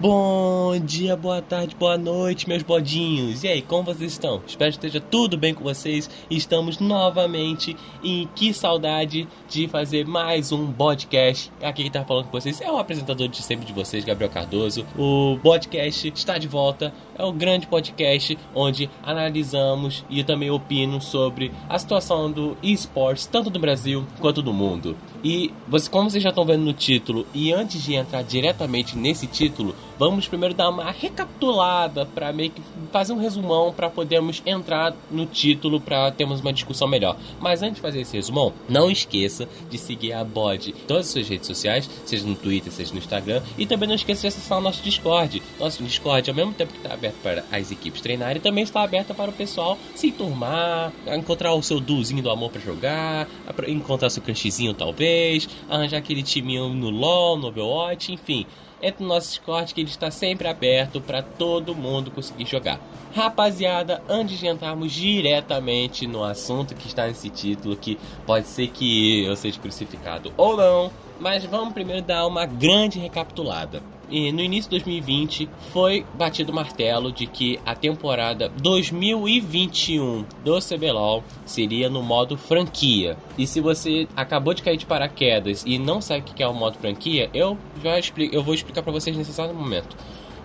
Bom dia, boa tarde, boa noite, meus bodinhos. E aí, como vocês estão? Espero que esteja tudo bem com vocês. Estamos novamente e que saudade de fazer mais um podcast. Aqui quem tá falando com vocês é o apresentador de sempre de vocês, Gabriel Cardoso. O podcast está de volta. É o grande podcast onde analisamos e também opino sobre a situação do esportes, tanto do Brasil quanto do mundo. E você, como vocês já estão vendo no título, e antes de entrar diretamente nesse título, vamos primeiro dar uma recapitulada para meio que fazer um resumão para podermos entrar no título para termos uma discussão melhor. Mas antes de fazer esse resumão, não esqueça de seguir a Bod em todas as suas redes sociais, seja no Twitter, seja no Instagram, e também não esqueça de acessar o nosso Discord. Nosso Discord, ao mesmo tempo que está aberto para as equipes treinarem, também está aberto para o pessoal se enturmar, encontrar o seu duzinho do amor para jogar, encontrar seu crushzinho talvez, arranjar aquele timinho no LoL, no Overwatch, enfim entre no nosso Discord que ele está sempre aberto para todo mundo conseguir jogar. Rapaziada, antes de entrarmos diretamente no assunto que está nesse título, que pode ser que eu seja crucificado ou não, mas vamos primeiro dar uma grande recapitulada. E no início de 2020 foi batido o martelo de que a temporada 2021 do CBLOL seria no modo franquia. E se você acabou de cair de paraquedas e não sabe o que é o modo franquia, eu já explico, eu vou explicar para vocês nesse exato momento.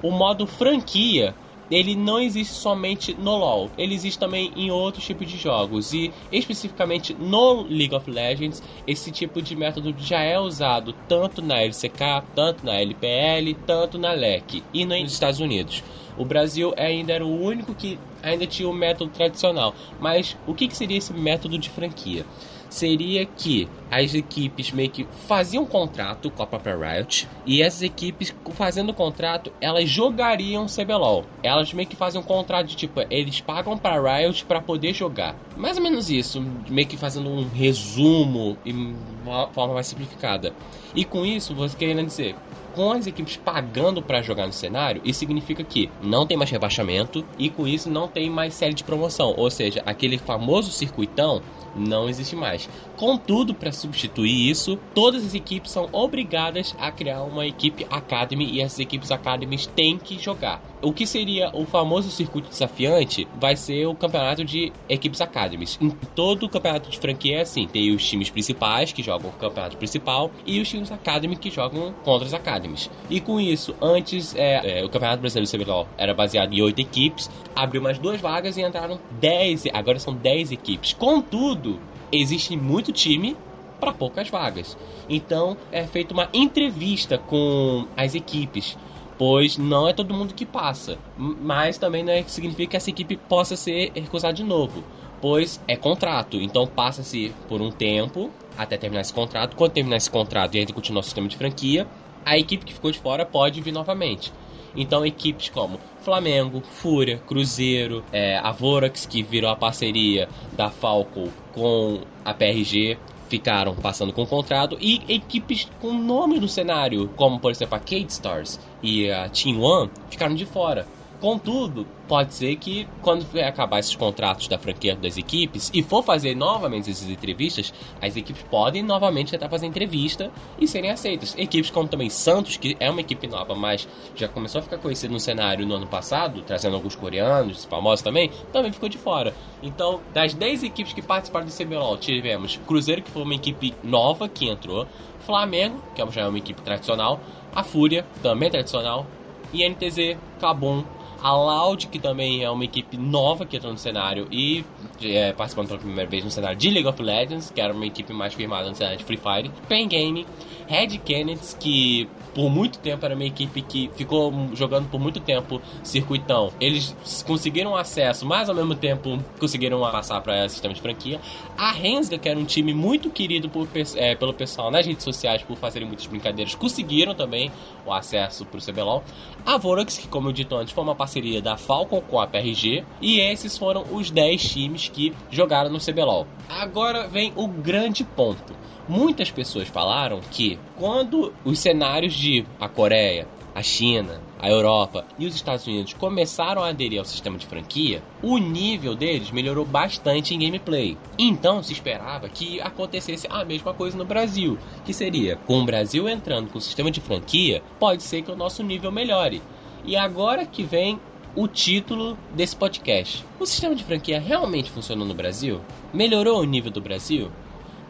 O modo franquia ele não existe somente no LoL, ele existe também em outros tipos de jogos e especificamente no League of Legends esse tipo de método já é usado tanto na LCK, tanto na LPL, tanto na LEC e nos Estados Unidos. O Brasil ainda era o único que ainda tinha o método tradicional, mas o que, que seria esse método de franquia? Seria que as equipes meio que faziam um contrato com a própria Riot e essas equipes fazendo contrato, elas jogariam CBLOL. Elas meio que fazem um contrato de tipo, eles pagam para Riot para poder jogar. Mais ou menos isso, meio que fazendo um resumo em uma forma mais simplificada. E com isso, você querendo dizer, com as equipes pagando para jogar no cenário, isso significa que não tem mais rebaixamento e com isso não tem mais série de promoção, ou seja, aquele famoso circuitão não existe mais. Contudo, para substituir isso, todas as equipes são obrigadas a criar uma equipe Academy e essas equipes Academies têm que jogar. O que seria o famoso circuito desafiante vai ser o campeonato de equipes Academies. Em todo o campeonato de franquia é assim: tem os times principais que jogam o campeonato principal e os times Academy que jogam contra os Academies. E com isso, antes é, é, o Campeonato Brasileiro CBLOL era baseado em 8 equipes, abriu mais duas vagas e entraram 10, agora são 10 equipes. Contudo, existe muito time para poucas vagas. Então é feita uma entrevista com as equipes, pois não é todo mundo que passa, mas também não é significa que essa equipe possa ser recusada de novo, pois é contrato. Então passa-se por um tempo até terminar esse contrato. Quando terminar esse contrato e ainda continuar o sistema de franquia, a equipe que ficou de fora pode vir novamente. Então, equipes como Flamengo, Fúria, Cruzeiro, é, a Vorax, que virou a parceria da Falco com a PRG, ficaram passando com o contrato e equipes com nome no cenário, como por exemplo a Kate Stars e a Team One, ficaram de fora. Contudo, pode ser que quando acabar esses contratos da franquia das equipes e for fazer novamente essas entrevistas, as equipes podem novamente tentar fazer entrevista e serem aceitas. Equipes como também Santos, que é uma equipe nova, mas já começou a ficar conhecida no cenário no ano passado, trazendo alguns coreanos famosos também, também ficou de fora. Então, das 10 equipes que participaram do CBLOL, tivemos Cruzeiro, que foi uma equipe nova que entrou, Flamengo, que já é uma equipe tradicional, a Fúria, também tradicional, INTZ, Cabum, a Loud, que também é uma equipe nova que entrou no cenário e é, participando pela primeira vez no cenário de League of Legends, que era uma equipe mais firmada no cenário de Free Fire. Pen Game, Red Kennedy, que por muito tempo era uma equipe que ficou jogando por muito tempo circuitão. Eles conseguiram acesso, mas ao mesmo tempo conseguiram passar para sistema de franquia. A Rensga, que era um time muito querido por, é, pelo pessoal nas redes sociais por fazerem muitas brincadeiras, conseguiram também o acesso para o CBLOL. A Vorax, que como eu dito antes, foi uma parceria da Falcon com a PRG. E esses foram os 10 times que jogaram no CBLOL. Agora vem o grande ponto. Muitas pessoas falaram que quando os cenários de a Coreia, a China, a Europa e os Estados Unidos começaram a aderir ao sistema de franquia, o nível deles melhorou bastante em gameplay. Então se esperava que acontecesse a mesma coisa no Brasil, que seria com o Brasil entrando com o sistema de franquia, pode ser que o nosso nível melhore. E agora que vem o título desse podcast. O sistema de franquia realmente funcionou no Brasil? Melhorou o nível do Brasil?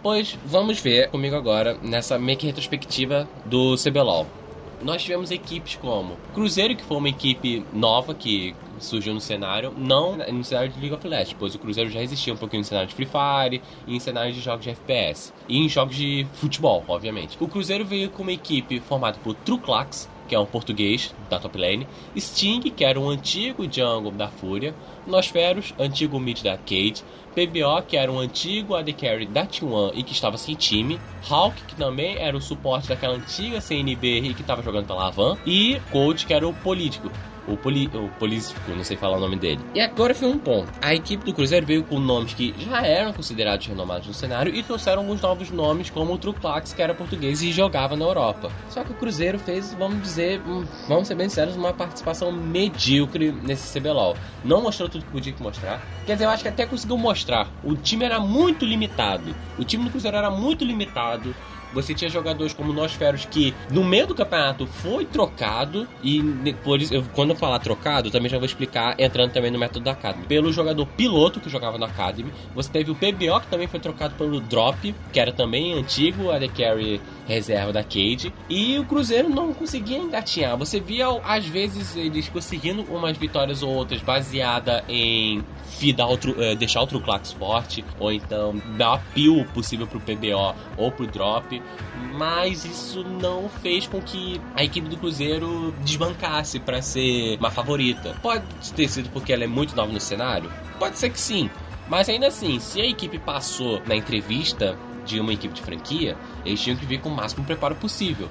Pois vamos ver comigo agora nessa meio retrospectiva do CBLOL. Nós tivemos equipes como Cruzeiro, que foi uma equipe nova que surgiu no cenário, não no cenário de League of Legends, pois o Cruzeiro já existia um pouquinho no cenário de Free Fire e em cenário de jogos de FPS e em jogos de futebol, obviamente. O Cruzeiro veio com uma equipe formada por Truclax, que é um português da top lane, Sting, que era um antigo jungle da Fúria, Nosferos, antigo mid da Cade, PBO, que era um antigo AD Carry da T1 e que estava sem time, Hulk, que também era o suporte daquela antiga CNB e que estava jogando pela Avan, e Coach, que era o político o, poli, o Polícico, não sei falar o nome dele. E agora foi um ponto. A equipe do Cruzeiro veio com nomes que já eram considerados renomados no cenário e trouxeram alguns novos nomes, como o Truclax, que era português e jogava na Europa. Só que o Cruzeiro fez, vamos dizer, hum, vamos ser bem sérios, uma participação medíocre nesse CBLOL. Não mostrou tudo que podia mostrar. Quer dizer, eu acho que até conseguiu mostrar. O time era muito limitado. O time do Cruzeiro era muito limitado. Você tinha jogadores como Nosferos que no meio do campeonato foi trocado e por isso, eu, quando eu falar trocado, também já vou explicar entrando também no método da Academy. Pelo jogador piloto que jogava na Academy, você teve o PBO que também foi trocado pelo Drop, que era também antigo AD Carry reserva da Cade, e o Cruzeiro não conseguia engatinhar. Você via às vezes eles conseguindo umas vitórias ou outras baseada em outro, uh, deixar outro Clax forte, ou então dar pio possível pro PBO ou pro Drop, mas isso não fez com que a equipe do Cruzeiro desbancasse para ser uma favorita. Pode ter sido porque ela é muito nova no cenário? Pode ser que sim. Mas ainda assim, se a equipe passou na entrevista de uma equipe de franquia, eles tinham que vir com o máximo preparo possível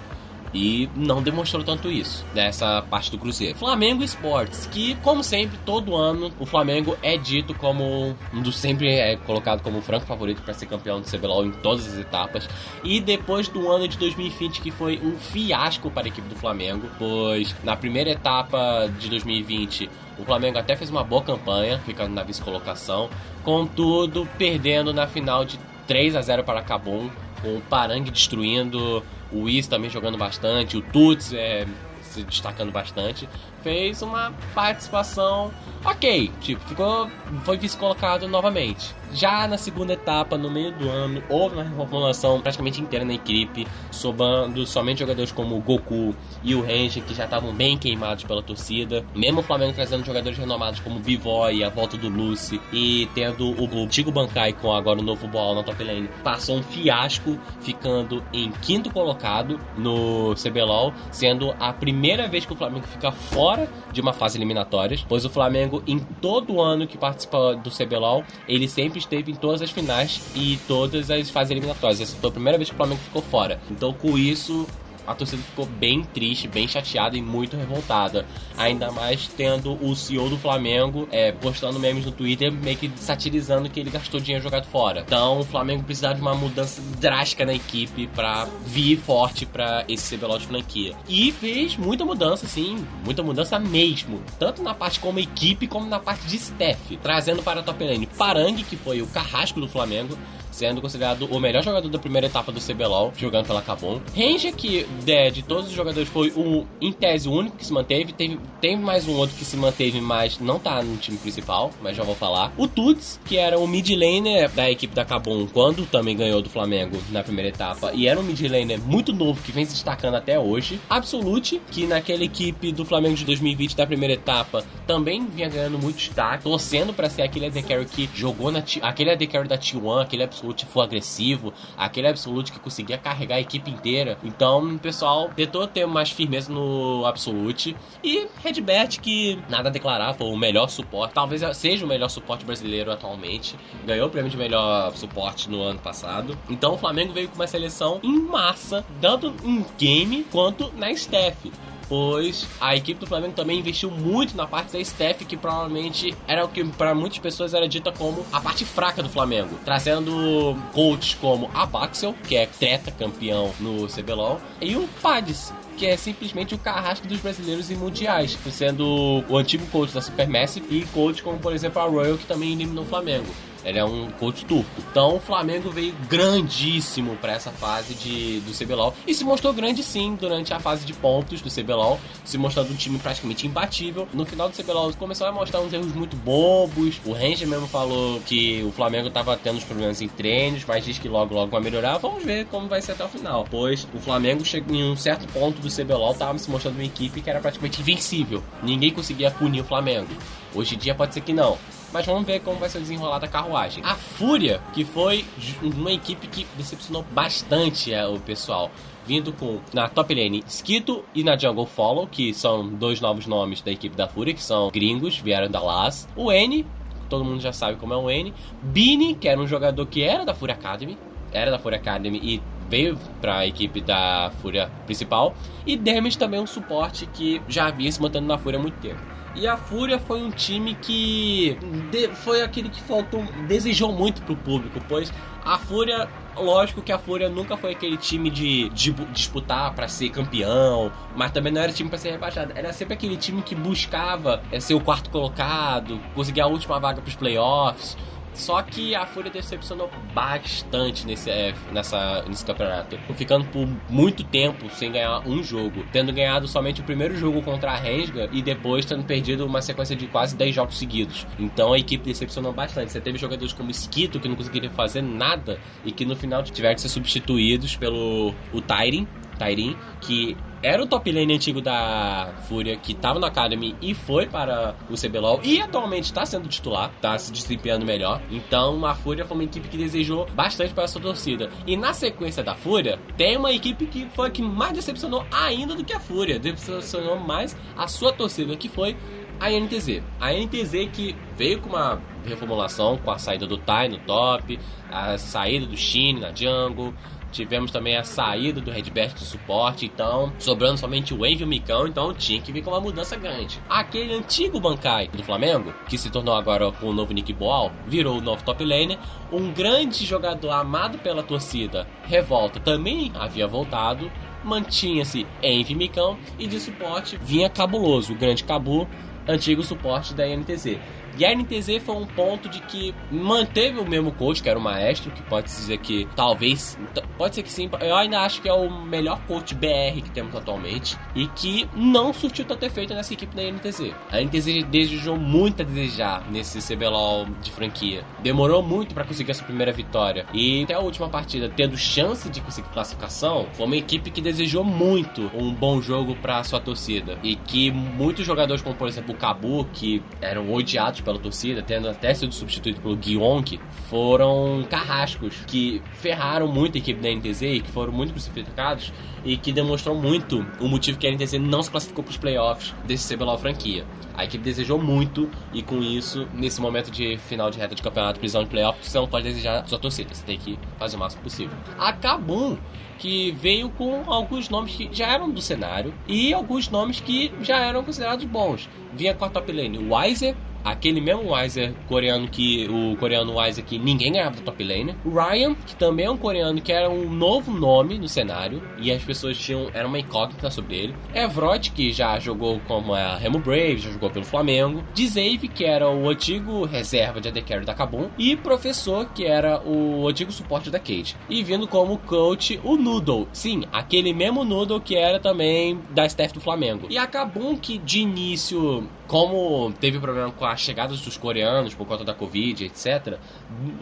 e não demonstrou tanto isso nessa parte do Cruzeiro. Flamengo Esportes, que como sempre, todo ano o Flamengo é dito como um dos sempre é colocado como o franco favorito para ser campeão do CBLOL em todas as etapas. E depois do ano de 2020 que foi um fiasco para a equipe do Flamengo, pois na primeira etapa de 2020 o Flamengo até fez uma boa campanha, ficando na vice-colocação, contudo perdendo na final de 3 a 0 para Cabum, com o Parangue destruindo o Whis também jogando bastante, o Tuts é, se destacando bastante, fez uma participação ok, tipo, ficou, foi vice-colocado novamente. Já na segunda etapa, no meio do ano, houve uma reformulação praticamente inteira na equipe, sobando somente jogadores como o Goku e o Ranger, que já estavam bem queimados pela torcida. Mesmo o Flamengo trazendo jogadores renomados como o Bivoy, a volta do Lucy, e tendo o, o Tigo Bankai com agora o novo Ball na top lane, passou um fiasco, ficando em quinto colocado no CBLOL, sendo a primeira vez que o Flamengo fica fora de uma fase eliminatória, pois o Flamengo, em todo ano que participa do CBLOL, ele sempre esteve em todas as finais e todas as fases eliminatórias. Essa foi a primeira vez que o Flamengo ficou fora. Então, com isso, a torcida ficou bem triste, bem chateada e muito revoltada. Ainda mais tendo o CEO do Flamengo é, postando memes no Twitter, meio que satirizando que ele gastou dinheiro jogado fora. Então o Flamengo precisava de uma mudança drástica na equipe para vir forte para esse CBLOL de franquia. E fez muita mudança, sim, muita mudança mesmo. Tanto na parte como equipe, como na parte de staff. Trazendo para a top lane Parangue, que foi o carrasco do Flamengo, sendo considerado o melhor jogador da primeira etapa do CBLOL, jogando pela Cabum. Ranger, que de, de todos os jogadores foi o, em tese, o único que se manteve. Teve, tem mais um outro que se manteve, mas não tá no time principal, mas já vou falar. O Tuts, que era o mid laner da equipe da Cabum, quando também ganhou do Flamengo na primeira etapa, e era um mid laner muito novo, que vem se destacando até hoje. Absolute, que naquela equipe do Flamengo de 2020 da primeira etapa, também vinha ganhando muito destaque, torcendo para ser aquele AD Carry que jogou na aquele AD Carry da T1, aquele Absolute Absolute foi agressivo, aquele Absolute que conseguia carregar a equipe inteira. Então o pessoal tentou ter mais firmeza no Absolute. E Redbert, que nada a declarar, foi o melhor suporte, talvez seja o melhor suporte brasileiro atualmente. Ganhou o prêmio de melhor suporte no ano passado. Então o Flamengo veio com uma seleção em massa, tanto em game quanto na staff. Pois a equipe do Flamengo também investiu muito na parte da staff, que provavelmente era o que para muitas pessoas era dita como a parte fraca do Flamengo, trazendo coaches como a Baxel, que é treta campeão no CBLOL, e o Pades, que é simplesmente o carrasco dos brasileiros em mundiais, sendo o antigo coach da Supermassive e coach como, por exemplo, a Royal, que também eliminou o Flamengo. Ele é um coach turco. Então o Flamengo veio grandíssimo para essa fase de, do CBLOL e se mostrou grande sim durante a fase de pontos do CBLOL, se mostrando um time praticamente imbatível. No final do CBLOL começou a mostrar uns erros muito bobos. O Ranger mesmo falou que o Flamengo tava tendo os problemas em treinos, mas diz que logo logo vai melhorar. Vamos ver como vai ser até o final. Pois o Flamengo chegou em um certo ponto do CBLOL tava se mostrando uma equipe que era praticamente invencível. Ninguém conseguia punir o Flamengo. Hoje em dia pode ser que não mas vamos ver como vai ser desenrolada a carruagem. A Fúria, que foi uma equipe que decepcionou bastante é, o pessoal vindo com na top lane Skito e na jungle Follow, que são dois novos nomes da equipe da Fúria, que são gringos, vieram da LAS. O N, todo mundo já sabe como é o N. Bini, que era um jogador que era da Fúria Academy, era da Fúria Academy e veio para a equipe da Fúria principal. E Demis também um suporte que já havia se mantendo na Fúria há muito tempo. E a Fúria foi um time que de, foi aquele que faltou, desejou muito pro público, pois a Fúria, lógico que a Fúria nunca foi aquele time de, de disputar para ser campeão, mas também não era time para ser rebaixado. Era sempre aquele time que buscava é, ser o quarto colocado, conseguir a última vaga para os playoffs. Só que a Fúria decepcionou bastante nesse, é, nessa, nesse campeonato. Ficando por muito tempo sem ganhar um jogo. Tendo ganhado somente o primeiro jogo contra a Rensga e depois tendo perdido uma sequência de quase 10 jogos seguidos. Então a equipe decepcionou bastante. Você teve jogadores como Esquito que não conseguiram fazer nada e que no final tiveram que ser substituídos pelo o Tyrin, Tyrin, que era o top lane antigo da Fúria, que estava no Academy e foi para o CBLOL e atualmente está sendo titular, está se desempenhando melhor. Então a Fúria foi uma equipe que desejou bastante para essa torcida. E na sequência da Fúria, tem uma equipe que foi a que mais decepcionou ainda do que a Fúria, decepcionou mais a sua torcida, que foi a NTZ. A NTZ que veio com uma reformulação com a saída do Tai no top, a saída do Shin na jungle, Tivemos também a saída do Redbert de suporte, então sobrando somente o Wave e o Micão, então tinha que vir com uma mudança grande. Aquele antigo Bankai do Flamengo, que se tornou agora com o novo Nick Boal, virou o novo top laner. Um grande jogador amado pela torcida, Revolta, também havia voltado mantinha-se Envy Micão e de suporte vinha Cabuloso, o grande Cabu, antigo suporte da NTZ. E a NTZ foi um ponto de que manteve o mesmo coach, que era o maestro, que pode dizer que talvez. Pode ser que sim. Eu ainda acho que é o melhor coach BR que temos atualmente. E que não surtiu tanto efeito nessa equipe da NTZ. A NTZ desejou muito a desejar nesse CBLOL de franquia. Demorou muito para conseguir essa primeira vitória. E até a última partida, tendo chance de conseguir classificação, foi uma equipe que desejou muito um bom jogo para sua torcida. E que muitos jogadores, como por exemplo o Cabu, que eram odiados pela torcida, tendo até sido substituído pelo Guionk, foram carrascos que ferraram muito a equipe da NTZ e que foram muito crucificados e que demonstrou muito o motivo que a NTZ não se classificou para os playoffs desse CBLOL franquia. A equipe desejou muito e com isso, nesse momento de final de reta de campeonato, prisão de playoffs, você não pode desejar sua torcida, você tem que fazer o máximo possível. A Kabum, que veio com alguns nomes que já eram do cenário e alguns nomes que já eram considerados bons. Vinha com a top lane Wiser, aquele mesmo Weiser coreano que o coreano Weiser que ninguém ganhava do top lane. Ryan, que também é um coreano que era um novo nome no cenário e as pessoas tinham era uma incógnita sobre ele. Evrot, que já jogou como a Remo Brave, já jogou pelo Flamengo. Dzave, que era o antigo reserva de AD Carry da Kabum e Professor, que era o antigo suporte da Kate. E vindo como coach o Noodle. Sim, aquele mesmo Noodle que era também da staff do Flamengo. E a Kabum que de início como teve problema com a chegada dos coreanos por conta da Covid, etc.,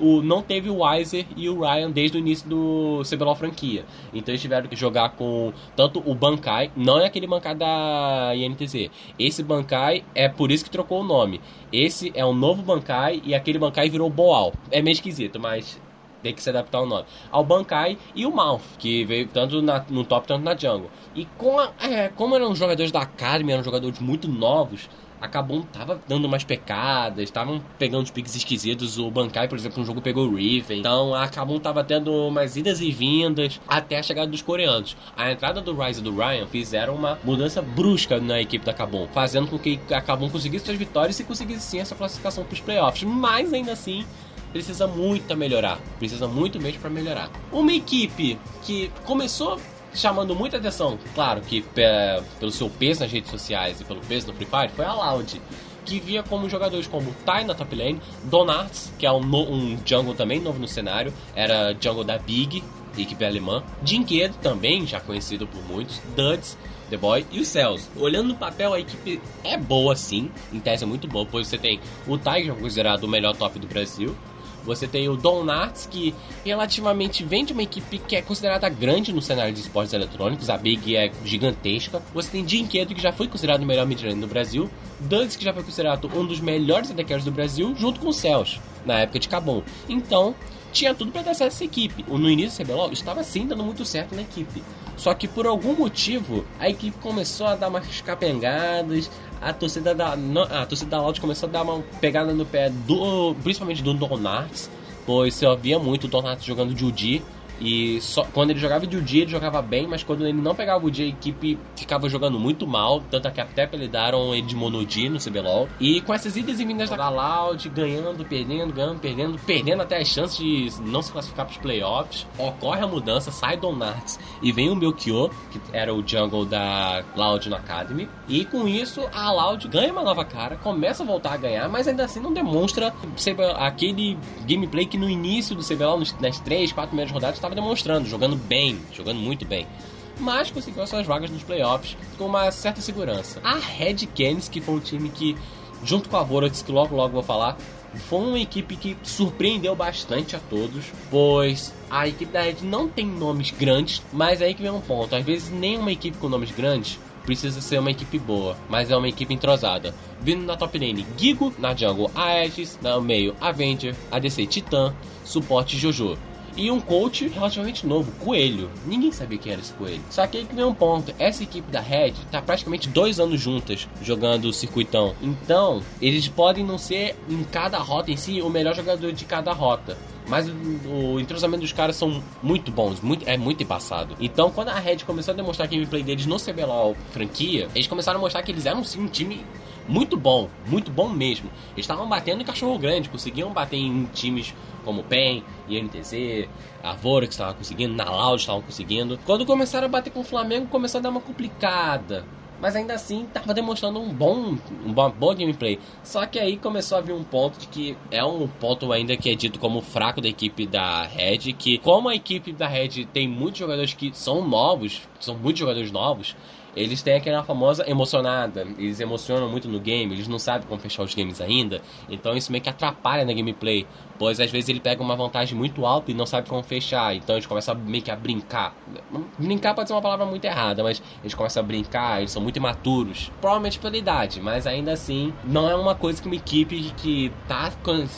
o, não teve o Weiser e o Ryan desde o início do CBLOL franquia. Então eles tiveram que jogar com tanto o Bankai, não é aquele Bankai da INTZ. Esse Bankai é por isso que trocou o nome. Esse é um novo Bankai e aquele Bankai virou Boal. É meio esquisito, mas tem que se adaptar ao nome. Ao Bankai e o Mouth, que veio tanto na, no top quanto na jungle. E com a, é, como eram jogadores da Academy, eram jogadores muito novos, a Kabum tava dando umas pecadas, estavam pegando os piques esquisitos. O Bankai, por exemplo, um jogo pegou o Riven. Então a Kabum tava tendo umas idas e vindas até a chegada dos coreanos. A entrada do Rise e do Ryan fizeram uma mudança brusca na equipe da Kabum, fazendo com que a Kabum conseguisse suas vitórias e conseguisse sim essa classificação para os playoffs. Mas ainda assim, precisa muito melhorar. Precisa muito mesmo para melhorar. Uma equipe que começou chamando muita atenção, claro que é, pelo seu peso nas redes sociais e pelo peso no Free Fire, foi a Loud. Que via como jogadores como Tai na top lane, Donarts, que é um, um jungle também novo no cenário, era jungle da Big, equipe alemã, Jinkedo também, já conhecido por muitos, Duds, The Boy e o Cells. Olhando no papel, a equipe é boa sim, em tese é muito boa, pois você tem o que é considerado o melhor top do Brasil, você tem o Don Narts, que relativamente vem de uma equipe que é considerada grande no cenário de esportes eletrônicos. A Big é gigantesca. Você tem Jim Quedo, que já foi considerado o melhor midlane do Brasil. Duds, que já foi considerado um dos melhores ADCs do Brasil, junto com o Cells, na época de Cabum. Então, tinha tudo para dar certo essa equipe. No início CBLOL estava sim dando muito certo na equipe. Só que por algum motivo a equipe começou a dar umas capengadas, a torcida da a torcida da Loud começou a dar uma pegada no pé do principalmente do Donarts, pois você ouvia muito o Donarts jogando Judy e só, quando ele jogava de dia, ele jogava bem, mas quando ele não pegava o dia, a equipe ficava jogando muito mal. Tanto que até apelidaram ele de Monodi no CBLOL. E com essas idas e vindas da Loud, ganhando, perdendo, ganhando, perdendo, perdendo até as chances de não se classificar para os playoffs, ocorre a mudança, sai Donarts e vem o Melchior, que era o jungle da Loud no Academy. E com isso, a Loud ganha uma nova cara, começa a voltar a ganhar, mas ainda assim não demonstra aquele gameplay que no início do CBLOL, nas 3, 4 primeiras rodadas, estava demonstrando, jogando bem, jogando muito bem. Mas conseguiu as suas vagas nos playoffs com uma certa segurança. A Red Canids, que foi um time que, junto com a Vorax, que logo logo vou falar, foi uma equipe que surpreendeu bastante a todos, pois a equipe da Red não tem nomes grandes, mas aí que vem um ponto. Às vezes nenhuma equipe com nomes grandes precisa ser uma equipe boa, mas é uma equipe entrosada. Vindo na top lane, Gigo, na jungle Aegis, no meio Avenger, ADC Titan, suporte Jojo. E um coach relativamente novo, Coelho. Ninguém sabia quem era esse Coelho. Só que aí que vem um ponto. Essa equipe da Red tá praticamente dois anos juntas jogando o circuitão. Então, eles podem não ser em cada rota em si o melhor jogador de cada rota. Mas o, entrosamento dos caras são muito bons, muito, é muito embaçado. Então, quando a Red começou a demonstrar o gameplay deles no CBLOL franquia, eles começaram a mostrar que eles eram sim um time muito bom, muito bom mesmo. Eles estavam batendo em cachorro grande, conseguiam bater em times como PEN, INTZ, a Vorax estava conseguindo, na Loud estavam conseguindo. Quando começaram a bater com o Flamengo, começou a dar uma complicada. Mas ainda assim, estava demonstrando um bom, uma boa gameplay. Só que aí começou a vir um ponto de que é um ponto ainda que é dito como fraco da equipe da Red, que como a equipe da Red tem muitos jogadores que são novos, são muitos jogadores novos, eles têm aquela famosa emocionada. Eles emocionam muito no game, eles não sabem como fechar os games ainda. Então isso meio que atrapalha na gameplay. Pois às vezes ele pega uma vantagem muito alta e não sabe como fechar. Então eles começam meio que a brincar. Brincar pode ser uma palavra muito errada, mas eles começam a brincar, eles são muito imaturos. Provavelmente pela idade, mas ainda assim não é uma coisa que uma equipe que tá,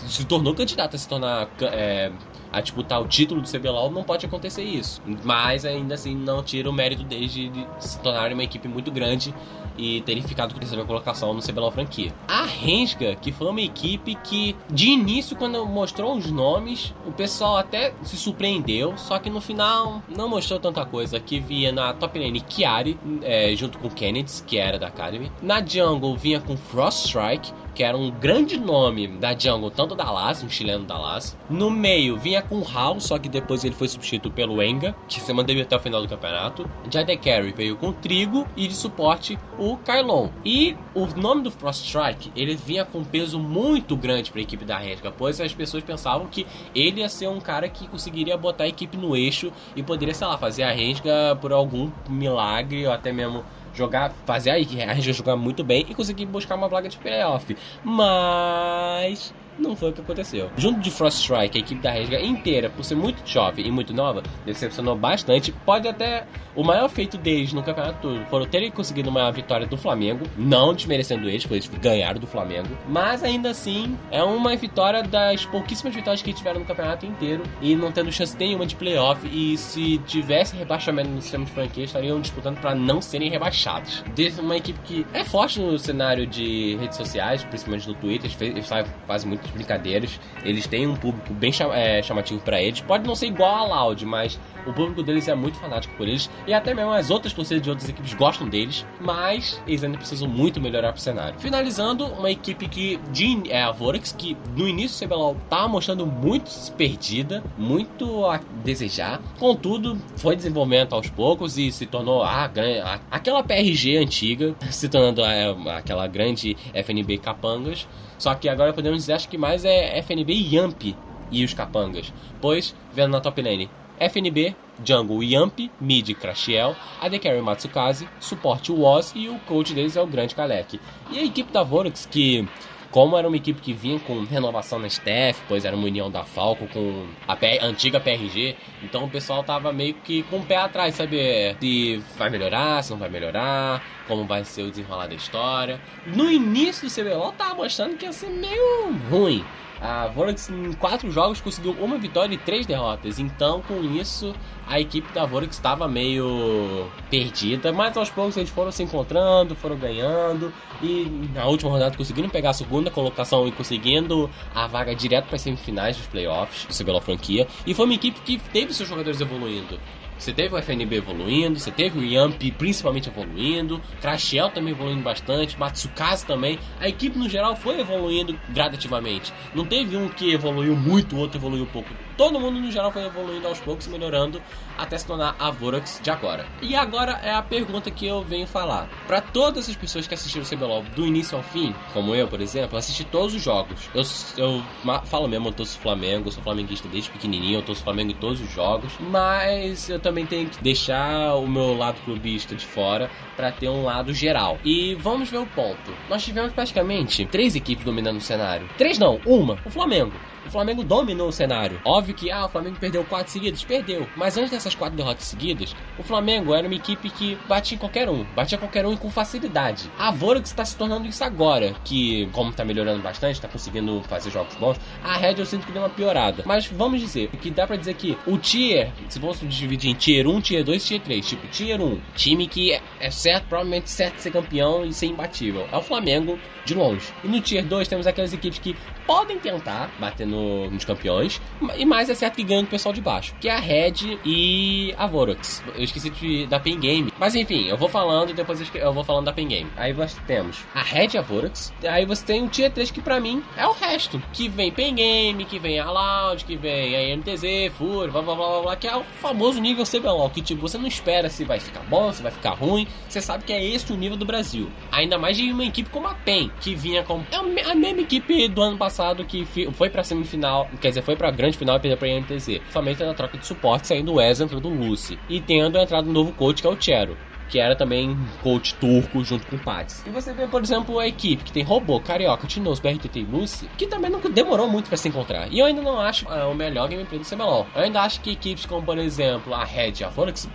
se tornou candidata a se tornar. É, a disputar o título do CBLOL, não pode acontecer isso. Mas ainda assim não tira o mérito deles de, de se tornarem uma equipe muito grande e terem ficado com terceira colocação no CBLOL franquia. A Rensga, que foi uma equipe que de início quando mostrou os nomes, o pessoal até se surpreendeu, só que no final não mostrou tanta coisa. Que via na top lane Chiari, é, junto com Kennedy, que era da Academy. Na jungle vinha com Frost Strike, que era um grande nome da jungle, tanto da Las, um chileno da Las. No meio vinha com o Hal, só que depois ele foi substituído pelo Enga, que se manteve até o final do campeonato. Jade Carry veio com Trigo e de suporte o Kylon. E o nome do Frost Strike, ele vinha com um peso muito grande para a equipe da Renga, pois as pessoas pensavam que ele ia ser um cara que conseguiria botar a equipe no eixo e poderia, sei lá, fazer a Renga por algum milagre ou até mesmo jogar, fazer a Renga jogar muito bem e conseguir buscar uma vaga de playoff. Mas não foi o que aconteceu. Junto de Frost Strike, a equipe da Resga inteira, por ser muito jovem e muito nova, decepcionou bastante. Pode até. O maior feito deles no campeonato todo foram terem conseguido uma vitória do Flamengo, não desmerecendo eles, pois eles ganharam do Flamengo. Mas ainda assim, é uma vitória das pouquíssimas vitórias que tiveram no campeonato inteiro e não tendo chance nenhuma de playoff. E se tivesse rebaixamento no sistema de franquia, estariam disputando para não serem rebaixados. Desde uma equipe que é forte no cenário de redes sociais, principalmente no Twitter, eles fazem muitas brincadeiras. Eles têm um público bem é, chamativo para eles. Pode não ser igual a Loud, mas o público deles é muito fanático por eles. E até mesmo as outras torcidas de outras equipes gostam deles. Mas eles ainda precisam muito melhorar pro cenário. Finalizando, uma equipe que de, é a Vorax, que no início do CBLOL tá mostrando muito perdida, muito a desejar. Contudo, foi desenvolvimento aos poucos e se tornou a, a aquela PRG antiga, se tornando a, aquela grande FNB Capangas. Só que agora podemos dizer, acho que mais é FNB Yamp e os Capangas. Pois, vendo na top lane, FNB, Jungle Yamp, Mid Crashiel, AD Carry Matsukaze, suporte Woz e o coach deles é o Grande Kalec. E a equipe da Vorax, que como era uma equipe que vinha com renovação na staff, pois era uma união da Falco com a antiga PRG, então o pessoal tava meio que com o pé atrás, saber se vai melhorar, se não vai melhorar, como vai ser o desenrolar da história. No início do CBLOL tava mostrando que ia ser meio ruim. A Vorax em quatro jogos conseguiu uma vitória e três derrotas. Então, com isso, a equipe da Vorax estava meio perdida. Mas aos poucos eles foram se encontrando, foram ganhando. E na última rodada conseguiram pegar a segunda colocação e conseguindo a vaga direto para as semifinais dos playoffs do CBLOL franquia. E foi uma equipe que teve seus jogadores evoluindo. Você teve o FNB evoluindo, você teve o Yamp principalmente evoluindo, Crashel também evoluindo bastante, Matsukaze também. A equipe no geral foi evoluindo gradativamente. Não teve um que evoluiu muito, o outro evoluiu pouco. Todo mundo no geral foi evoluindo aos poucos, melhorando até se tornar a Vorax de agora. E agora é a pergunta que eu venho falar. Para todas as pessoas que assistiram o CBLOL do início ao fim, como eu, por exemplo, assisti todos os jogos. Eu, eu falo mesmo, eu torço Flamengo, eu sou flamenguista desde pequenininho, eu torço Flamengo em todos os jogos, mas eu também tenho que deixar o meu lado clubista de fora para ter um lado geral. E vamos ver o ponto. Nós tivemos praticamente três equipes dominando o cenário. Três não, uma. O Flamengo. O Flamengo dominou o cenário. Óbvio que ah, o Flamengo perdeu quatro seguidas, perdeu. Mas antes dessas quatro derrotas seguidas, o Flamengo era uma equipe que batia em qualquer um, batia qualquer um com facilidade. A Vorax está se tornando isso agora, que como está melhorando bastante, está conseguindo fazer jogos bons. A Red eu sinto que deu uma piorada. Mas vamos dizer que dá para dizer que o tier, se vamos dividir em tier 1, tier 2, tier 3, tipo tier 1, time que é certo, provavelmente certo ser campeão e ser imbatível. É o Flamengo de longe. E no tier 2 temos aquelas equipes que podem tentar bater no, nos campeões, e mais é certo que ganham o pessoal de baixo, que é a Red e a Vorox. Eu esqueci de, da Pen Game. Mas enfim, eu vou falando e depois eu vou falando da Pen Game. Aí nós temos a Red e a Vorox. Aí você tem o Tier 3 que pra mim é o resto. Que vem Pen Game, que vem a Loud, que vem a NTZ, Fur, blá blá blá blá, que é o famoso nível CBLOL. Que tipo, você não espera se vai ficar bom, se vai ficar ruim. Você sabe que é esse o nível do Brasil. Ainda mais de uma equipe como a PEN, que vinha com. É a mesma equipe do ano passado que foi pra semifinal, quer dizer, foi pra grande final e perdeu pra INTZ. Somente na troca de suporte, saindo o Wes entrando o Lucy. E tendo entrado um novo coach que é o Chero que era também coach turco junto com o Pats. E você vê, por exemplo, a equipe que tem Robô, Carioca, Tinoz, BRTT e Lucy, que também nunca demorou muito para se encontrar. E eu ainda não acho é, o melhor gameplay do CBLOL. Eu ainda acho que equipes como, por exemplo, a Red e a Vorax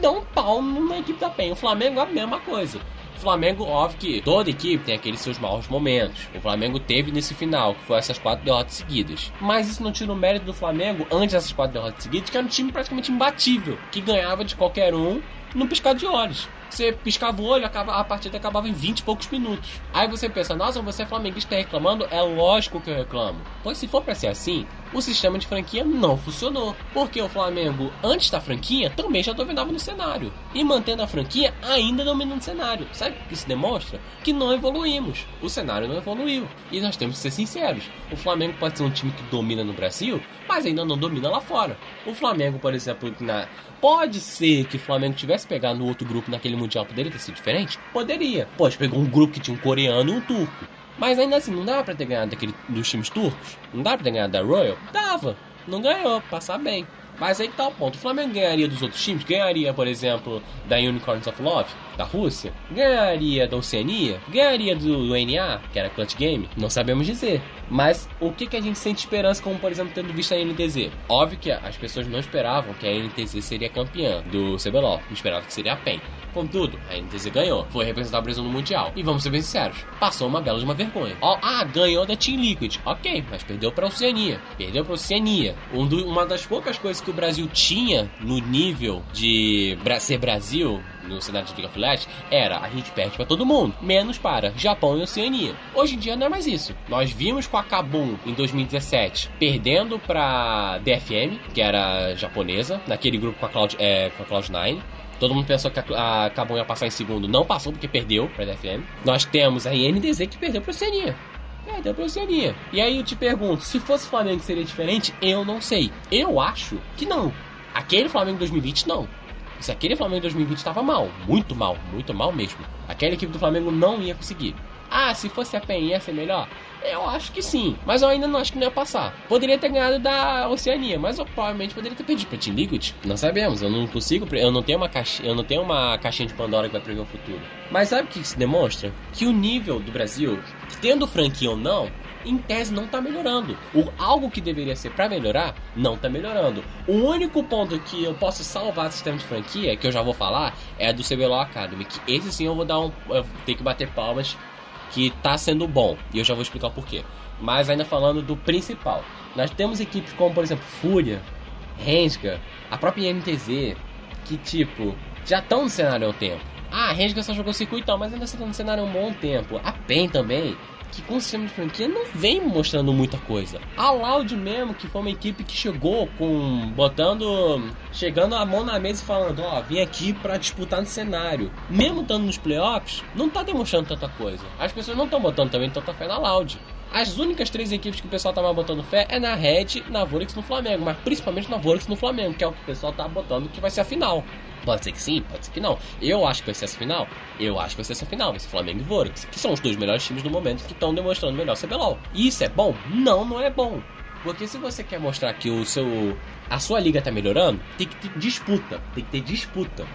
dão um pau na equipe da PEN. O Flamengo é a mesma coisa. Flamengo, óbvio que toda equipe tem aqueles seus maus momentos. O Flamengo teve nesse final, que foi essas quatro derrotas seguidas. Mas isso não tira o mérito do Flamengo antes dessas quatro derrotas seguidas, que era um time praticamente imbatível, que ganhava de qualquer um no piscar de olhos. Você piscava o olho, a partida acabava em 20 e poucos minutos. Aí você pensa, nossa, você é flamenguista reclamando? É lógico que eu reclamo. Pois se for para ser assim, o sistema de franquia não funcionou. Porque o Flamengo, antes da franquia, também já dominava no cenário. E mantendo a franquia, ainda dominando o cenário. Sabe o que isso demonstra? Que não evoluímos. O cenário não evoluiu. E nós temos que ser sinceros. O Flamengo pode ser um time que domina no Brasil, mas ainda não domina lá fora. O Flamengo, por exemplo, na... pode ser que o Flamengo tivesse pegado no outro grupo naquele Mundial, poderia ter sido diferente? Poderia. Pode pegou um grupo que tinha um coreano e um turco. Mas ainda assim, não dava pra ter ganhado daquele, dos times turcos? Não dava pra ter ganhado da Royal? Dava. Não ganhou, passar bem. Mas aí que tá o ponto. O Flamengo ganharia dos outros times? Ganharia, por exemplo, da Unicorns of Love, da Rússia? Ganharia da Oceania? Ganharia do, do NA, que era Clutch Game? Não sabemos dizer. Mas o que, que a gente sente esperança, como por exemplo, tendo visto a NTZ? Óbvio que as pessoas não esperavam que a NTZ seria campeã do CBLOL. Esperavam que seria a PEN. Contudo, a NTZ ganhou, foi representar o Brasil no Mundial. E vamos ser bem sinceros, passou uma bela de uma vergonha. Ó, ah, ganhou da Team Liquid. Ok, mas perdeu pra Oceania. Perdeu pra Oceania. Um do, uma das poucas coisas que o Brasil tinha no nível de ser Brasil no cenário de League of Legends era a gente perde para todo mundo, menos para Japão e Oceania. Hoje em dia não é mais isso. Nós vimos com a Kabum em 2017 perdendo para DFM, que era japonesa, naquele grupo com a Cloud, é, com a Cloud9. Todo mundo pensou que a, a Kabum ia passar em segundo, não passou porque perdeu para DFM. Nós temos a INDZ que perdeu para Oceania. Perdeu pra Oceania. E aí eu te pergunto, se fosse Flamengo seria diferente? Eu não sei. Eu acho que não. Aquele Flamengo 2020 não. Se aquele Flamengo 2020 estava mal, muito mal, muito mal mesmo. Aquela equipe do Flamengo não ia conseguir. Ah, se fosse a PEN ia ser melhor? Eu acho que sim, mas eu ainda não acho que não ia passar. Poderia ter ganhado da Oceania, mas eu provavelmente poderia ter perdido para Team Liquid. Não sabemos, eu não consigo, eu não tenho uma caixa, eu não tenho uma caixinha de Pandora que vai prever o futuro. Mas sabe o que isso demonstra? Que o nível do Brasil, tendo franquia ou não, em tese não está melhorando. O, algo que deveria ser para melhorar, não está melhorando. O único ponto que eu posso salvar do sistema de franquia, que eu já vou falar, é do CBLOL Academy. Que esse sim eu vou dar um. Eu que bater palmas que está sendo bom. E eu já vou explicar o porquê. Mas ainda falando do principal. Nós temos equipes como, por exemplo, Fúria, Rensga, a própria MTZ, que tipo, já estão no cenário há um tempo. Ah, a Rensga só jogou circuitão, mas ainda está no cenário há um bom tempo. A PEN também, que com o sistema de franquia não vem mostrando muita coisa. A Loud mesmo, que foi uma equipe que chegou com. botando. chegando a mão na mesa e falando: Ó, oh, vim aqui para disputar no cenário. Mesmo estando nos playoffs, não tá demonstrando tanta coisa. As pessoas não estão botando também tanta fé na Loud. As únicas três equipes que o pessoal tava botando fé é na Red, na Volex no Flamengo, mas principalmente na Volex no Flamengo, que é o que o pessoal tá botando que vai ser a final. Pode ser que sim, pode ser que não. Eu acho que vai ser essa final. Eu acho que vai ser essa final. Vai ser Flamengo e Vorax, que são os dois melhores times do momento que estão demonstrando melhor CBLOL. E isso é bom? Não, não é bom. Porque se você quer mostrar que o seu a sua liga tá melhorando, tem que ter disputa. Tem que ter disputa.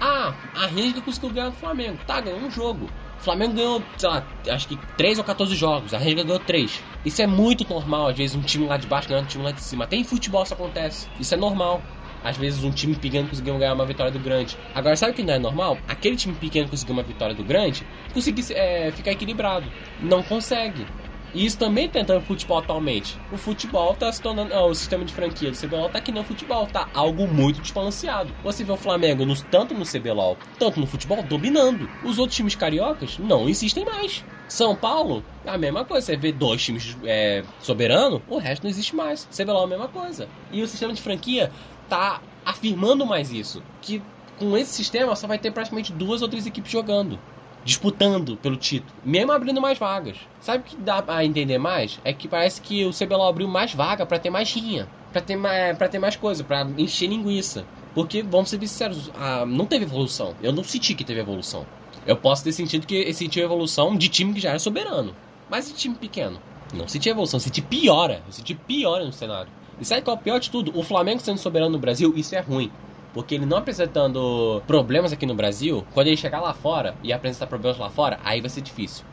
Ah, a Renga conseguiu ganhar do Flamengo. Tá, ganhou um jogo. O Flamengo ganhou, sei lá, acho que 3 ou 14 jogos. A Renga ganhou 3. Isso é muito normal, às vezes um time lá de baixo ganhando um time lá de cima. Até em futebol isso acontece. Isso é normal às vezes um time pequeno conseguiu ganhar uma vitória do grande. Agora, sabe o que não é normal? Aquele time pequeno conseguiu uma vitória do grande, conseguir é, ficar equilibrado. Não consegue. E isso também tá entrando no futebol atualmente. O futebol tá se tornando. o sistema de franquia do CBLOL tá que nem o futebol, tá algo muito desbalanceado. Você vê o Flamengo no, tanto no CBLOL, tanto no futebol, dominando. Os outros times cariocas não existem mais. São Paulo, a mesma coisa. Você vê dois times é, soberanos, o resto não existe mais. CBLOL é a mesma coisa. E o sistema de franquia tá afirmando mais isso. Que com esse sistema só vai ter praticamente duas ou três equipes jogando. Disputando pelo título, mesmo abrindo mais vagas. Sabe o que dá a entender mais? É que parece que o CBLOL abriu mais vaga para ter mais rinha, para ter mais, para ter mais coisa, para encher linguiça. Porque, vamos ser sinceros, ah, não teve evolução. Eu não senti que teve evolução. Eu posso ter sentido que sentiu evolução de time que já era soberano. Mas de time pequeno. Não senti evolução, senti piora. Eu senti piora no cenário. E sabe qual é o pior de tudo? O Flamengo sendo soberano no Brasil, isso é ruim. Porque ele não apresentando problemas aqui no Brasil, quando ele chegar lá fora e apresentar problemas lá fora, aí vai ser difícil.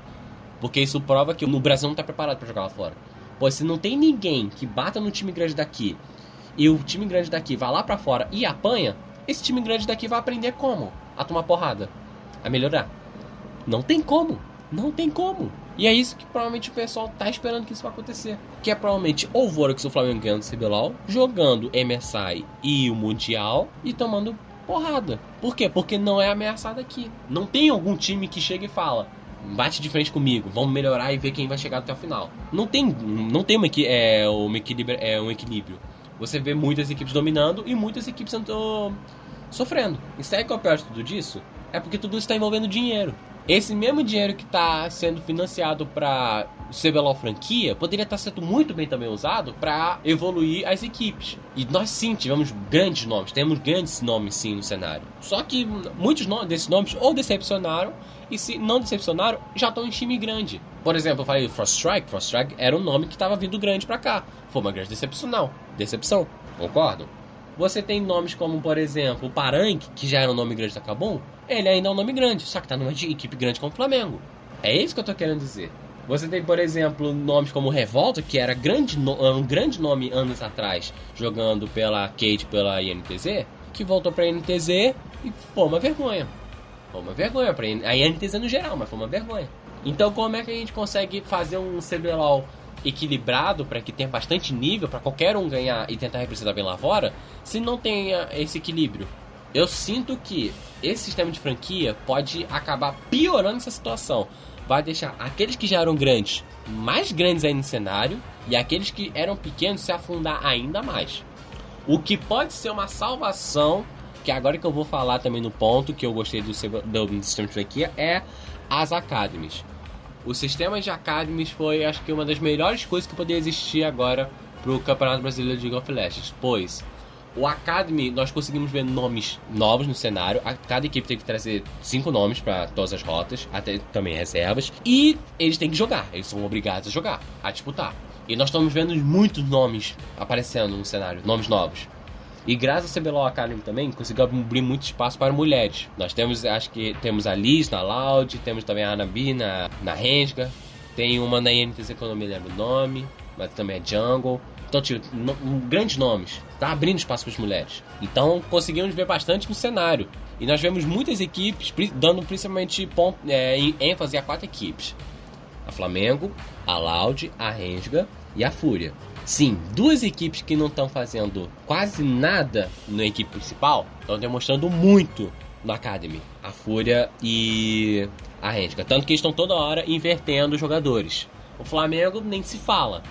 Porque isso prova que no Brasil não está preparado para jogar lá fora. Pois se não tem ninguém que bata no time grande daqui e o time grande daqui vai lá para fora e apanha, esse time grande daqui vai aprender como? A tomar porrada, a melhorar. Não tem como, não tem como. E é isso que provavelmente o pessoal tá esperando que isso vai acontecer. Que é provavelmente ou o Vorax o Flamengo ganhando o CBLOL, jogando MSI e o Mundial e tomando porrada. Por quê? Porque não é ameaçado aqui. Não tem algum time que chega e fala: bate de frente comigo, vamos melhorar e ver quem vai chegar até o final. Não tem, não tem uma, é, uma equilíbrio, é, um equilíbrio. Você vê muitas equipes dominando e muitas equipes sendo, sofrendo. E sabe qual é o pior de tudo disso? É porque tudo está envolvendo dinheiro. Esse mesmo dinheiro que está sendo financiado para CBLOL franquia poderia estar tá sendo muito bem também usado para evoluir as equipes. E nós sim tivemos grandes nomes, temos grandes nomes sim no cenário. Só que muitos desses nomes ou decepcionaram e se não decepcionaram, já estão em time grande. Por exemplo, eu falei Frost Strike, Frost Strike era um nome que estava vindo grande para cá. Foi uma grande decepção. Decepção, concordam? Você tem nomes como, por exemplo, o Paranque, que já era um nome grande da Kabum, ele ainda é um nome grande, só que tá numa equipe grande como o Flamengo. É isso que eu tô querendo dizer. Você tem, por exemplo, nomes como Revolta, que era grande no, um grande nome anos atrás, jogando pela Kate, pela INTZ, que voltou pra INTZ e foi uma vergonha. Foi uma vergonha pra INTZ no geral, mas foi uma vergonha. Então, como é que a gente consegue fazer um CBLOL equilibrado para que tenha bastante nível para qualquer um ganhar e tentar representar bem lá fora, se não tenha esse equilíbrio? Eu sinto que esse sistema de franquia pode acabar piorando essa situação. Vai deixar aqueles que já eram grandes mais grandes aí no cenário e aqueles que eram pequenos se afundar ainda mais. O que pode ser uma salvação, que agora que eu vou falar também no ponto que eu gostei do, do sistema de franquia, é as academies. O sistema de academies foi, acho que, uma das melhores coisas que poderia existir agora para o Campeonato Brasileiro de League of Legends, pois o Academy, nós conseguimos ver nomes novos no cenário. A, cada equipe tem que trazer cinco nomes para todas as rotas, até também reservas. E eles têm que jogar, eles são obrigados a jogar, a disputar. E nós estamos vendo muitos nomes aparecendo no cenário, nomes novos. E graças ao CBLOL Academy também, conseguiu abrir muito espaço para mulheres. Nós temos, acho que temos a Liz na Loud, temos também a Anabi na, na Rensga, tem uma na INTZ que eu não me lembro o nome, mas também é Jungle. Então, tipo, no, grandes nomes. Tá abrindo espaço para as mulheres. Então, conseguimos ver bastante no cenário. E nós vemos muitas equipes dando principalmente ponto, é, ênfase a quatro equipes: a Flamengo, a Loud, a Rensga e a Fúria. Sim, duas equipes que não estão fazendo quase nada na equipe principal estão demonstrando muito no Academy: a Fúria e a Rensga. Tanto que estão toda hora invertendo os jogadores. O Flamengo nem se fala.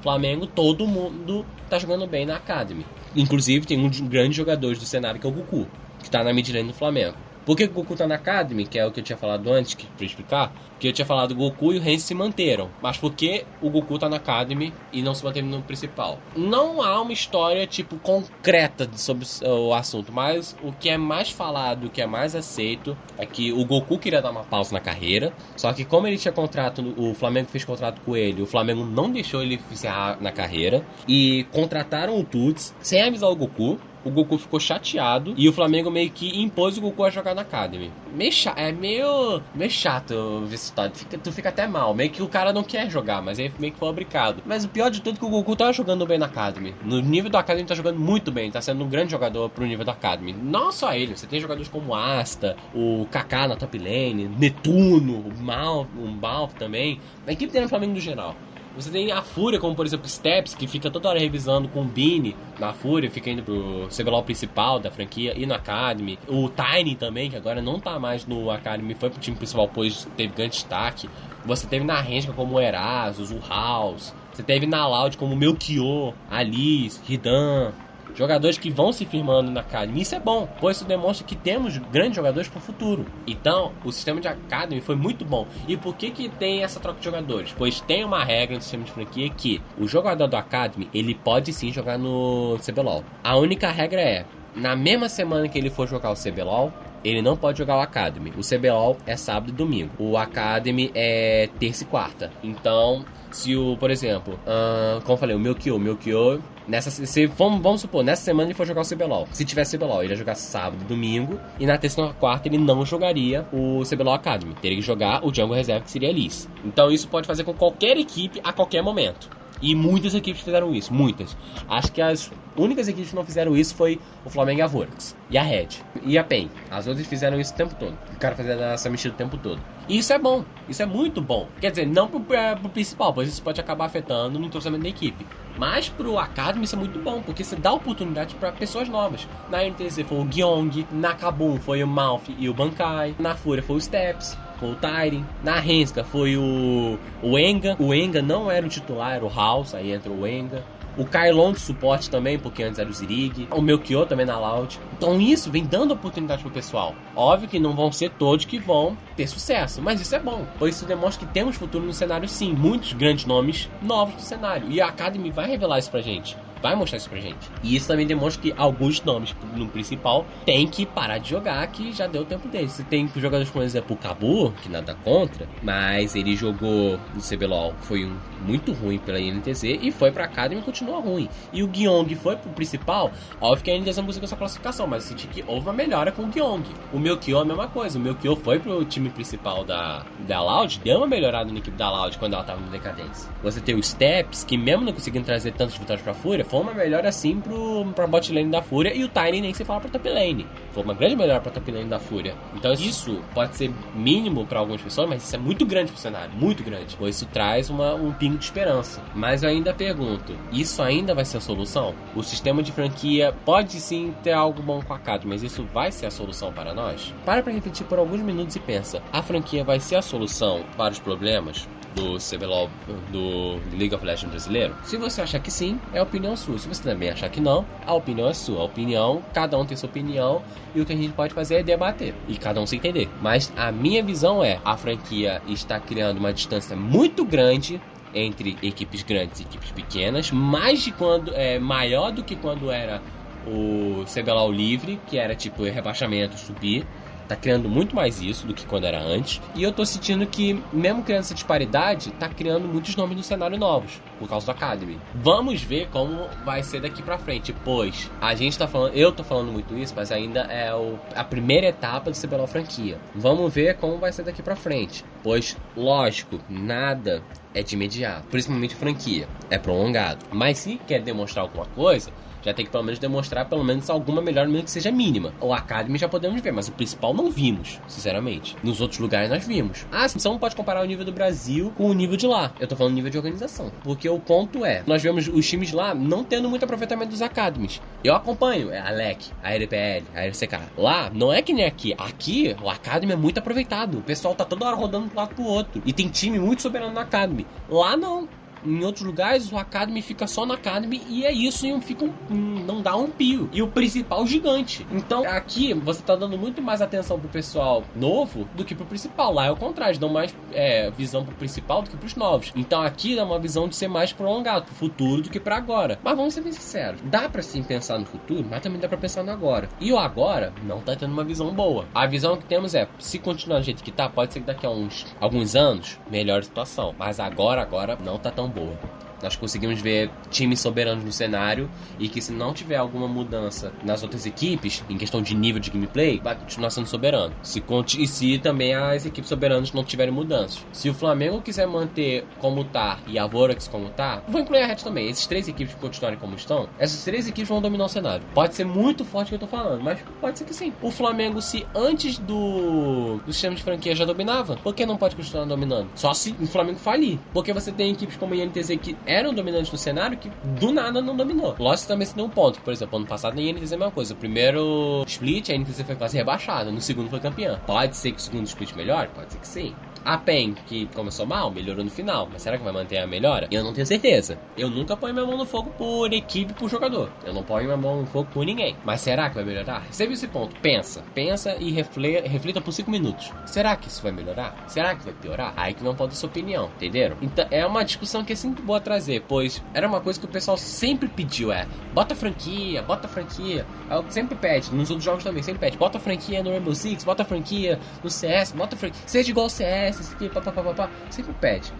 Flamengo, todo mundo tá jogando bem na Academy. Inclusive, tem um grande jogador do cenário que é o Goku, que tá na midlane do Flamengo. Por que o Goku tá na Academy, que é o que eu tinha falado antes, que, pra explicar? Que eu tinha falado o Goku e o Renzi se manteram. Mas por que o Goku tá na Academy e não se manteve no principal? Não há uma história, tipo, concreta sobre o assunto. Mas o que é mais falado, o que é mais aceito, é que o Goku queria dar uma pausa na carreira. Só que como ele tinha contrato, o Flamengo fez contrato com ele, o Flamengo não deixou ele encerrar na carreira. E contrataram o Tuts sem avisar o Goku o Goku ficou chateado e o Flamengo meio que impôs o Goku a jogar na Academy. Meio chato, é meio, meio chato ver história. Tu fica, tu fica até mal. Meio que o cara não quer jogar, mas ele meio que foi obrigado. Mas o pior de tudo é que o Goku tá jogando bem na Academy. No nível da Academy tá jogando muito bem, tá sendo um grande jogador pro nível da Academy. Não só ele, você tem jogadores como Asta, o Kaká na top lane, Netuno, o Mal, o Malf também. A equipe tem no Flamengo no geral. Você tem a Fúria, como por exemplo Steps, que fica toda hora revisando com o Bini na Fúria, fica indo pro CBLOL principal da franquia e no Academy. O Tiny também, que agora não tá mais no Academy, foi pro time principal, pois teve grande destaque. Você teve na Renga como o Erasus, o House. Você teve na Loud como o Melchior, Alice, Ridan, jogadores que vão se firmando na Academy. Isso é bom, pois isso demonstra que temos grandes jogadores para o futuro. Então, o sistema de Academy foi muito bom. E por que que tem essa troca de jogadores? Pois tem uma regra no sistema de franquia que o jogador do Academy, ele pode sim jogar no CBLOL. A única regra é, na mesma semana que ele for jogar o CBLOL, ele não pode jogar o Academy. O CBLOL é sábado e domingo. O Academy é terça e quarta. Então, se o, por exemplo, uh, como eu falei, o Milkyo, o Milkyo, nessa, se, vamos, vamos supor, nessa semana ele for jogar o CBLOL. Se tivesse CBLOL, ele ia jogar sábado domingo. E na terça e quarta ele não jogaria o CBLOL Academy. Teria que jogar o Jungle Reserve, que seria Liz. Então isso pode fazer com qualquer equipe a qualquer momento. E muitas equipes fizeram isso, muitas. Acho que as únicas equipes que não fizeram isso foi o Flamengo e a Vortex. E a Red. E a PEN. As outras fizeram isso o tempo todo. O cara fazendo essa mexida o tempo todo. E isso é bom. Isso é muito bom. Quer dizer, não pro, pra, pro principal, pois isso pode acabar afetando no entrosamento da equipe. Mas pro Academy isso é muito bom, porque você dá oportunidade para pessoas novas. Na NTZ foi o Gyeong, na Kabum foi o Malfi e o Bankai, na Fúria foi o Steps foi o Tyrion. Na Renska foi o, o Enga. O Enga não era o titular, era o House, aí entra o Enga. O Kylon de suporte também, porque antes era o Zirig. O Melchior também na Loud. Então isso vem dando oportunidade pro pessoal. Óbvio que não vão ser todos que vão ter sucesso, mas isso é bom. Pois isso demonstra que temos futuro no cenário sim. Muitos grandes nomes novos no cenário. E a Academy vai revelar isso pra gente. Vai mostrar isso pra gente. E isso também demonstra que alguns nomes no principal tem que parar de jogar, que já deu tempo deles. Você tem jogadores, por exemplo, o Cabu, que nada contra, mas ele jogou no CBLOL, foi um muito ruim pela INTZ e foi pra Academy e continua ruim. E o Gyong foi pro principal, óbvio que a INTZ não conseguiu essa classificação, mas eu senti que houve uma melhora com o Gyong. O Melchior é a mesma coisa, o Melchior foi pro time principal da, da Loud, deu uma melhorada na equipe da Loud quando ela tava no decadência. Você tem o Steps, que mesmo não conseguindo trazer tantas vitórias pra Fúria, foi uma melhora assim pro, pra bot lane da Fúria e o Tiny nem se fala pra top lane. Foi uma grande melhora pra top lane da Fúria. Então isso pode ser mínimo para algumas pessoas, mas isso é muito grande pro cenário, muito grande. Pois isso traz uma, um pingo de esperança. Mas eu ainda pergunto, isso ainda vai ser a solução? O sistema de franquia pode sim ter algo bom com a CAD, mas isso vai ser a solução para nós? Para pra refletir por alguns minutos e pensa, a franquia vai ser a solução para os problemas? Do CBLOL do League of Legends brasileiro? Se você achar que sim, é a opinião sua. Se você também achar que não, a opinião é sua. A opinião, cada um tem sua opinião e o que a gente pode fazer é debater e cada um se entender. Mas a minha visão é: a franquia está criando uma distância muito grande entre equipes grandes e equipes pequenas, mais de quando é maior do que quando era o CBLOL livre, que era tipo rebaixamento, subir tá criando muito mais isso do que quando era antes. E eu tô sentindo que, mesmo criando essa disparidade, tá criando muitos nomes no cenário novos, por causa do Academy. Vamos ver como vai ser daqui pra frente, pois a gente tá falando, eu tô falando muito isso, mas ainda é o, a primeira etapa do CBLOL franquia. Vamos ver como vai ser daqui pra frente, pois, lógico, nada é de imediato, principalmente franquia, é prolongado. Mas se quer demonstrar alguma coisa, já tem que pelo menos demonstrar pelo menos alguma melhor, mesmo que seja mínima. O Academy já podemos ver, mas o principal não vimos, sinceramente. Nos outros lugares nós vimos. Ah, você não pode comparar o nível do Brasil com o nível de lá. Eu tô falando nível de organização. Porque o ponto é, nós vemos os times lá não tendo muito aproveitamento dos Academies. Eu acompanho é a LEC, a RPL, a RCK. Lá, não é que nem aqui. Aqui, o Academy é muito aproveitado. O pessoal tá toda hora rodando de um lado pro outro. E tem time muito soberano na Academy. Lá não. Em outros lugares, o Academy fica só na Academy e é isso, e fica um, não dá um pio. E o principal gigante. Então, aqui você tá dando muito mais atenção pro pessoal novo do que pro principal. Lá é o contrário, dão mais é, visão pro principal do que pros novos. Então, aqui dá uma visão de ser mais prolongado, pro futuro do que para agora. Mas vamos ser bem sinceros, dá para sim pensar no futuro, mas também dá para pensar no agora. E o agora não tá tendo uma visão boa. A visão que temos é, se continuar do jeito que tá, pode ser que daqui a uns alguns anos melhore a situação. Mas agora, agora não tá tão boa. Nós conseguimos ver times soberanos no cenário e que se não tiver alguma mudança nas outras equipes, em questão de nível de gameplay, vai continuar sendo soberano. Se, e se também as equipes soberanas não tiverem mudanças. Se o Flamengo quiser manter como tá e a Vorax como tá, vou incluir a Red também. Esses três equipes continuarem como estão, essas três equipes vão dominar o cenário. Pode ser muito forte o que eu tô falando, mas pode ser que sim. O Flamengo, se antes do, do sistema de franquia já dominava, por que não pode continuar dominando? Só se o Flamengo falir. Porque você tem equipes como a INTZ que eram dominantes no cenário que do nada não dominou. Lost também se deu um ponto. Por exemplo, ano passado nem a NTZ é a mesma coisa. O primeiro split, a NTZ foi quase rebaixada. No segundo foi campeã. Pode ser que o segundo split melhore? Pode ser que sim. A PEN, que começou mal, melhorou no final. Mas será que vai manter a melhora? Eu não tenho certeza. Eu nunca ponho minha mão no fogo por equipe, por jogador. Eu não ponho minha mão no fogo por ninguém. Mas será que vai melhorar? Viu esse ponto? Pensa. Pensa e reflita, reflita por 5 minutos. Será que isso vai melhorar? Será que vai piorar? Aí que não pode sua opinião, entenderam? Então é uma discussão que é sempre boa trazer, pois era uma coisa que o pessoal sempre pediu, é bota franquia, bota franquia. É sempre pede, nos outros jogos também, sempre pede, bota franquia no Rainbow Six, bota franquia no CS, bota franquia, seja igual CS, esse aqui, papapá, sempre pede.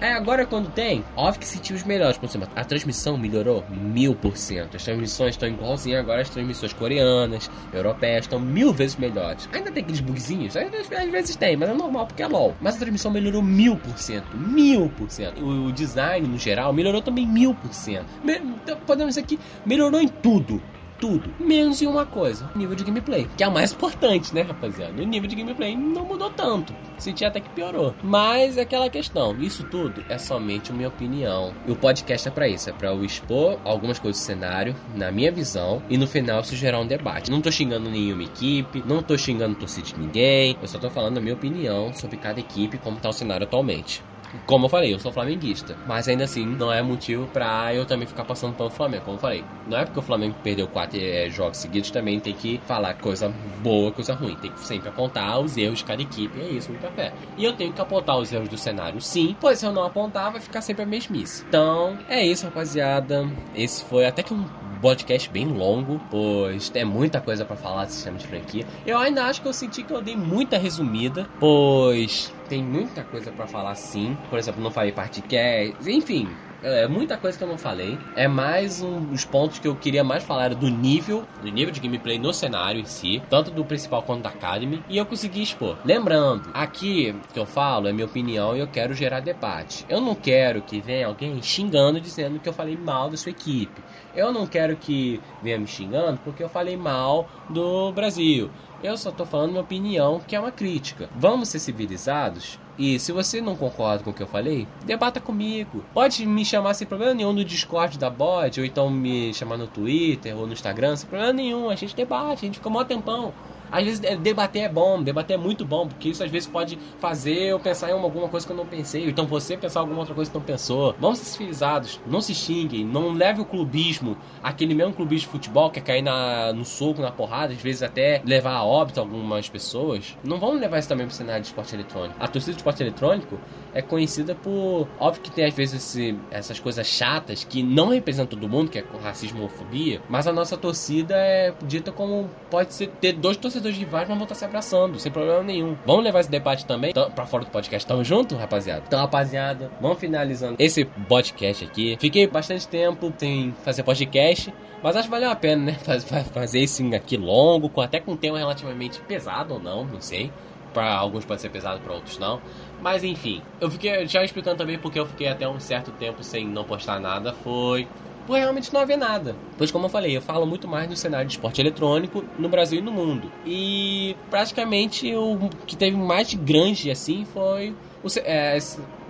É, agora quando tem, óbvio que sentimos melhores. Por exemplo, a transmissão melhorou mil por cento. As transmissões estão igualzinhas agora as transmissões coreanas, europeias, estão mil vezes melhores. Ainda tem aqueles bugzinhos, às vezes tem, mas é normal porque é LOL. Mas a transmissão melhorou mil por cento. Mil por cento. O design, no geral, melhorou também mil por cento. Então, podemos dizer que melhorou em tudo tudo, menos em uma coisa, nível de gameplay, que é a mais importante, né, rapaziada? O nível de gameplay não mudou tanto, senti até que piorou. Mas é aquela questão, isso tudo é somente minha opinião. E o podcast é para isso, é para eu expor algumas coisas do cenário, na minha visão, e no final isso gerar um debate. Não tô xingando nenhuma equipe, não tô xingando torcida de ninguém, eu só tô falando a minha opinião sobre cada equipe como tá o cenário atualmente. Como eu falei, eu sou flamenguista. Mas ainda assim, não é motivo pra eu também ficar passando pelo Flamengo. Como eu falei, não é porque o Flamengo perdeu quatro é, jogos seguidos também tem que falar coisa boa, coisa ruim. Tem que sempre apontar os erros de cada equipe. É isso, muito fé. E eu tenho que apontar os erros do cenário, sim. Pois se eu não apontar, vai ficar sempre a mesmice. Então, é isso, rapaziada. Esse foi até que um podcast bem longo, pois tem muita coisa para falar do sistema de franquia. Eu ainda acho que eu senti que eu dei muita resumida, pois tem muita coisa para falar sim. Por exemplo, não falei podcast, enfim, é muita coisa que eu não falei. É mais um dos pontos que eu queria mais falar do nível, do nível de gameplay no cenário em si, tanto do principal quanto da Academy, e eu consegui expor. Lembrando, aqui que eu falo é minha opinião e eu quero gerar debate. Eu não quero que venha alguém xingando dizendo que eu falei mal da sua equipe. Eu não quero que venha me xingando porque eu falei mal do Brasil. Eu só tô falando minha opinião, que é uma crítica. Vamos ser civilizados? E se você não concorda com o que eu falei, debata comigo. Pode me chamar sem problema nenhum no Discord da bot, ou então me chamar no Twitter ou no Instagram, sem problema nenhum. A gente debate, a gente fica mó tempão. Às vezes é, debater é bom, debater é muito bom, porque isso às vezes pode fazer eu pensar em alguma coisa que eu não pensei, ou então você pensar em alguma outra coisa que não pensou. Vamos ser civilizados, não se xinguem, não leve o clubismo, aquele mesmo clubismo de futebol que é cair na, no soco, na porrada, às vezes até levar a óbito algumas pessoas. Não vamos levar isso também pro cenário de esporte eletrônico. A torcida de esporte eletrônico é conhecida por. Óbvio que tem às vezes esse, essas coisas chatas que não representam todo mundo, que é racismo ou fobia, mas a nossa torcida é dita como pode ser ter dois torcedores torcedores rivais, mas vão estar se abraçando, sem problema nenhum. Vamos levar esse debate também pra fora do podcast. Tamo junto, rapaziada? Então, rapaziada, vamos finalizando esse podcast aqui. Fiquei bastante tempo sem fazer podcast, mas acho que valeu a pena, né? Fazer esse aqui longo, com até com um tema relativamente pesado ou não, não sei para alguns pode ser pesado, para outros não. Mas enfim, eu fiquei já explicando também porque eu fiquei até um certo tempo sem não postar nada. Foi por realmente não haver nada. Pois, como eu falei, eu falo muito mais do cenário de esporte eletrônico no Brasil e no mundo. E praticamente o que teve mais de grande assim foi o, é,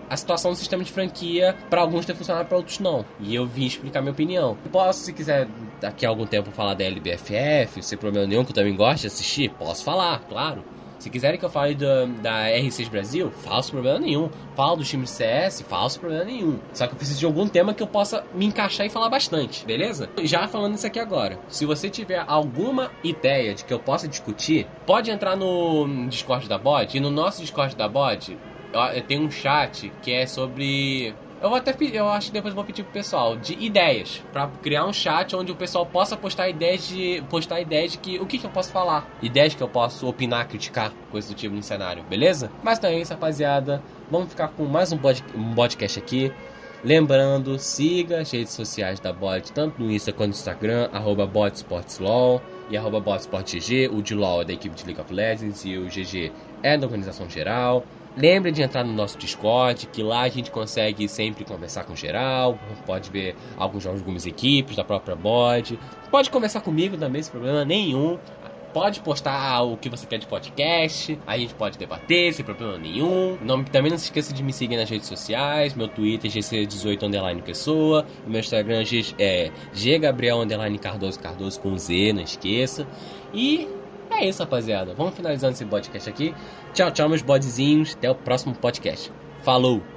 a situação do sistema de franquia para alguns ter funcionado, para outros não. E eu vim explicar minha opinião. Posso, se quiser, daqui a algum tempo falar da LBFF, sem problema nenhum, que eu também gosto de assistir, posso falar, claro. Se quiserem que eu fale da, da R6 Brasil, faço problema nenhum. Falo do time CS, faço problema nenhum. Só que eu preciso de algum tema que eu possa me encaixar e falar bastante, beleza? Já falando isso aqui agora. Se você tiver alguma ideia de que eu possa discutir, pode entrar no Discord da bot. E no nosso Discord da bot, tenho um chat que é sobre eu vou até eu acho que depois vou pedir pro pessoal de ideias para criar um chat onde o pessoal possa postar ideias de postar ideias de que o que, que eu posso falar, ideias que eu posso opinar, criticar, coisa do tipo no cenário, beleza? Mas então é isso, rapaziada. Vamos ficar com mais um, pod, um podcast aqui. Lembrando, siga as redes sociais da Bot, tanto no Insta quanto no Instagram, arroba BotSportsLaw e arroba BotSportGG. O de LaW é da equipe de League of Legends e o GG é da organização geral. Lembre de entrar no nosso Discord, que lá a gente consegue sempre conversar com geral, pode ver alguns jogos de algumas equipes, da própria bot. Pode conversar comigo também, sem problema nenhum. Pode postar o que você quer de podcast, a gente pode debater sem problema nenhum. Não, também não se esqueça de me seguir nas redes sociais, meu Twitter GC18 underline pessoa, meu Instagram é Ggabriel Cardoso Cardoso com Z, não esqueça. E é isso, rapaziada. Vamos finalizando esse podcast aqui. Tchau, tchau, meus bodezinhos. Até o próximo podcast. Falou!